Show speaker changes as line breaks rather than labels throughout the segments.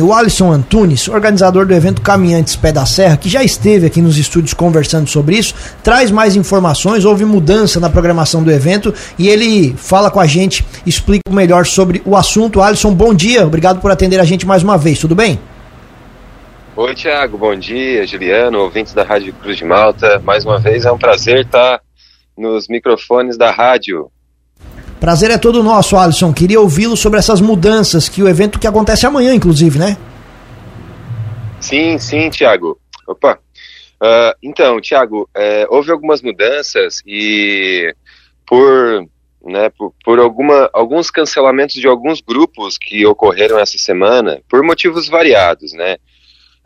O Alisson Antunes, organizador do evento Caminhantes Pé da Serra, que já esteve aqui nos estúdios conversando sobre isso, traz mais informações. Houve mudança na programação do evento e ele fala com a gente, explica melhor sobre o assunto. Alisson, bom dia, obrigado por atender a gente mais uma vez, tudo bem?
Oi, Tiago, bom dia, Juliano, ouvintes da Rádio Cruz de Malta. Mais uma vez é um prazer estar nos microfones da rádio.
Prazer é todo nosso, Alisson. Queria ouvi-lo sobre essas mudanças que o evento que acontece amanhã, inclusive, né?
Sim, sim, Tiago. Opa. Uh, então, Tiago, é, houve algumas mudanças e por, né, por, por alguma, alguns cancelamentos de alguns grupos que ocorreram essa semana, por motivos variados, né?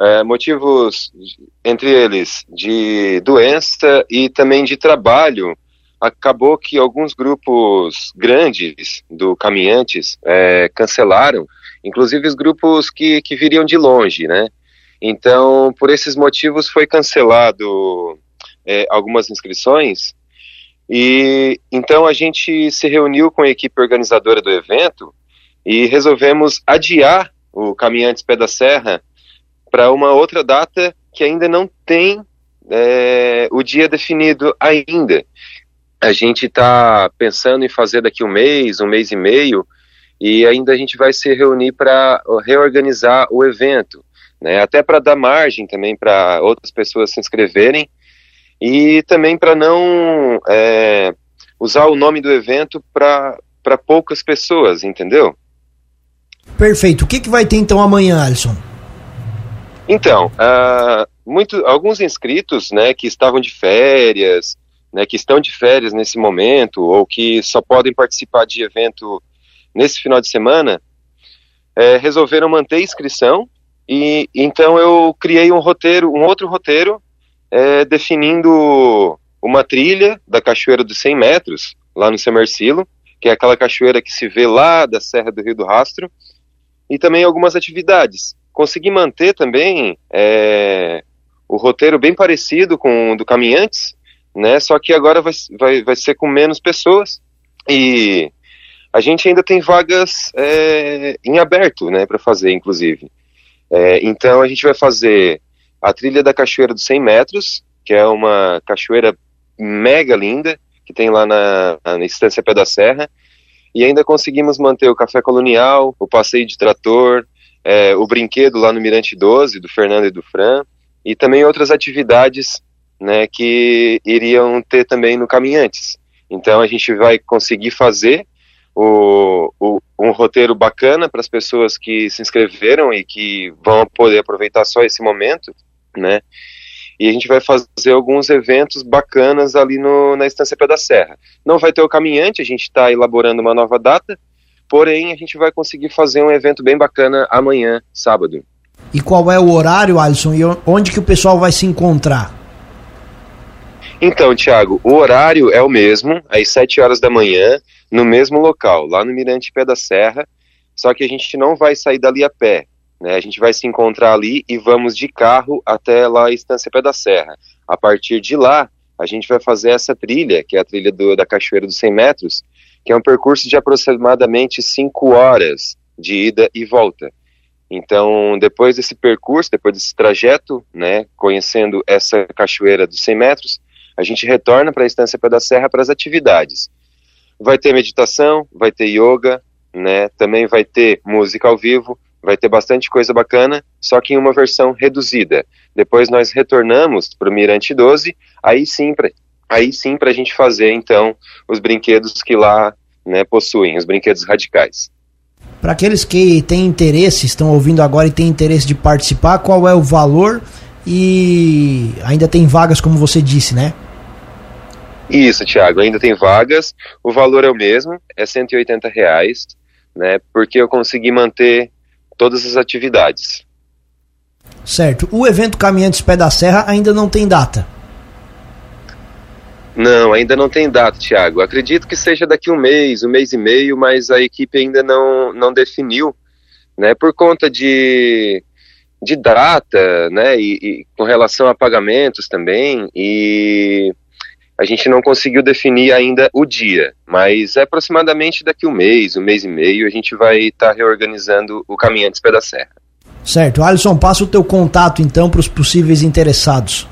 É, motivos, entre eles, de doença e também de trabalho acabou que alguns grupos grandes do caminhantes é, cancelaram, inclusive os grupos que, que viriam de longe, né? Então, por esses motivos foi cancelado é, algumas inscrições e então a gente se reuniu com a equipe organizadora do evento e resolvemos adiar o Caminhantes Pé da Serra para uma outra data que ainda não tem é, o dia definido ainda a gente está pensando em fazer daqui um mês, um mês e meio, e ainda a gente vai se reunir para reorganizar o evento, né? Até para dar margem também para outras pessoas se inscreverem e também para não é, usar o nome do evento para poucas pessoas, entendeu?
Perfeito. O que, que vai ter então amanhã, Alisson?
Então, uh, muito, alguns inscritos, né, que estavam de férias, né, que estão de férias nesse momento ou que só podem participar de evento nesse final de semana, é, resolveram manter a inscrição e então eu criei um roteiro, um outro roteiro é, definindo uma trilha da Cachoeira dos 100 metros, lá no Semercilo, que é aquela cachoeira que se vê lá da Serra do Rio do Rastro, e também algumas atividades. Consegui manter também é, o roteiro bem parecido com o do Caminhantes, né? Só que agora vai, vai, vai ser com menos pessoas e a gente ainda tem vagas é, em aberto, né, para fazer, inclusive. É, então a gente vai fazer a trilha da Cachoeira dos 100 metros, que é uma cachoeira mega linda, que tem lá na, na Estância Pé da Serra, e ainda conseguimos manter o café colonial, o passeio de trator, é, o brinquedo lá no Mirante 12, do Fernando e do Fran, e também outras atividades né, que iriam ter também no Caminhantes. Então a gente vai conseguir fazer o, o, um roteiro bacana para as pessoas que se inscreveram e que vão poder aproveitar só esse momento, né? E a gente vai fazer alguns eventos bacanas ali no, na Estância Pé da Serra. Não vai ter o caminhante, a gente está elaborando uma nova data, porém a gente vai conseguir fazer um evento bem bacana amanhã, sábado.
E qual é o horário, Alisson, e onde que o pessoal vai se encontrar?
Então, Tiago, o horário é o mesmo, às 7 horas da manhã, no mesmo local, lá no Mirante Pé da Serra, só que a gente não vai sair dali a pé, né? A gente vai se encontrar ali e vamos de carro até lá a Estância Pé da Serra. A partir de lá, a gente vai fazer essa trilha, que é a trilha do, da Cachoeira dos 100 metros, que é um percurso de aproximadamente 5 horas de ida e volta. Então, depois desse percurso, depois desse trajeto, né, conhecendo essa cachoeira dos 100 metros, a gente retorna para a Estância Pé da Serra para as atividades. Vai ter meditação, vai ter yoga, né? Também vai ter música ao vivo, vai ter bastante coisa bacana, só que em uma versão reduzida. Depois nós retornamos para o Mirante 12, aí sim para aí sim para a gente fazer então os brinquedos que lá né, possuem, os brinquedos radicais.
Para aqueles que têm interesse, estão ouvindo agora e têm interesse de participar, qual é o valor e ainda tem vagas, como você disse, né?
Isso, Thiago, ainda tem vagas. O valor é o mesmo, é 180 reais, né? Porque eu consegui manter todas as atividades.
Certo. O evento Caminhantes Pé da Serra ainda não tem data?
Não, ainda não tem data, Thiago. Acredito que seja daqui um mês, um mês e meio, mas a equipe ainda não, não definiu, né? Por conta de de data, né, e, e, com relação a pagamentos também, e a gente não conseguiu definir ainda o dia, mas é aproximadamente daqui um mês, um mês e meio, a gente vai estar tá reorganizando o Caminhantes Pé da Serra.
Certo. Alisson, passa o teu contato então para os possíveis interessados.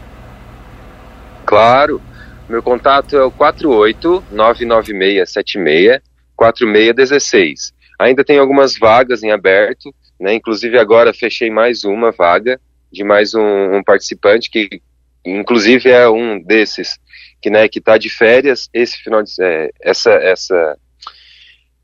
Claro. Meu contato é o 48 99676 4616. Ainda tem algumas vagas em aberto, né? Inclusive agora fechei mais uma vaga de mais um, um participante que inclusive é um desses que né que está de férias esse final de é, essa essa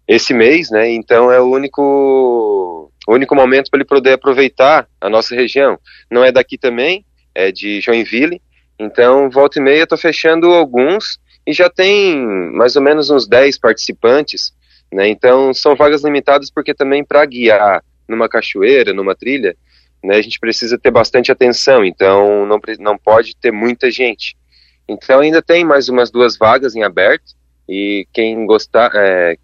esse mês, né? Então é o único o único momento para ele poder aproveitar a nossa região. Não é daqui também, é de Joinville. Então volta e meia estou fechando alguns e já tem mais ou menos uns 10 participantes, né? Então são vagas limitadas porque também para guiar numa cachoeira, numa trilha, né, a gente precisa ter bastante atenção, então não, não pode ter muita gente. Então ainda tem mais umas duas vagas em aberto e quem gostar, é,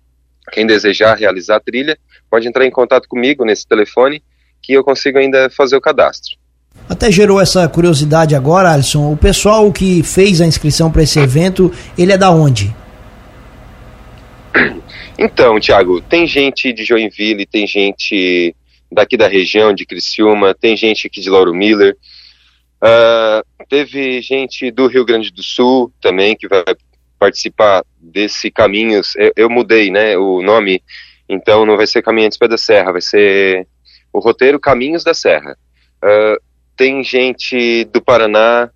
quem desejar realizar a trilha, pode entrar em contato comigo nesse telefone que eu consigo ainda fazer o cadastro.
Até gerou essa curiosidade agora, Alisson. O pessoal que fez a inscrição para esse evento, ele é da onde?
Então, Thiago, tem gente de Joinville, tem gente daqui da região, de Criciúma, tem gente aqui de Lauro Miller, uh, teve gente do Rio Grande do Sul também que vai participar desse Caminhos. Eu, eu, mudei, né, o nome, então não vai ser Caminhantes Pé da Serra, vai ser o roteiro Caminhos da Serra. Uh, tem gente do Paraná,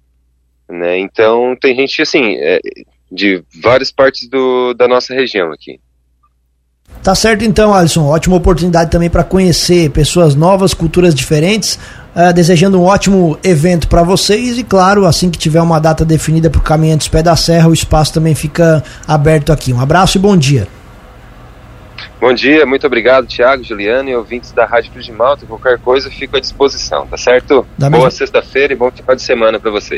né, então tem gente, assim, é, de várias partes do, da nossa região aqui.
Tá certo então, Alisson. Ótima oportunidade também para conhecer pessoas novas, culturas diferentes. Uh, desejando um ótimo evento para vocês e claro, assim que tiver uma data definida para o Caminhantes Pé da Serra, o espaço também fica aberto aqui. Um abraço e bom dia.
Bom dia, muito obrigado, Tiago, Juliano e ouvintes da Rádio Cruz de Malta. Qualquer coisa, fico à disposição, tá certo? Da Boa mesma... sexta-feira e bom final de semana para vocês.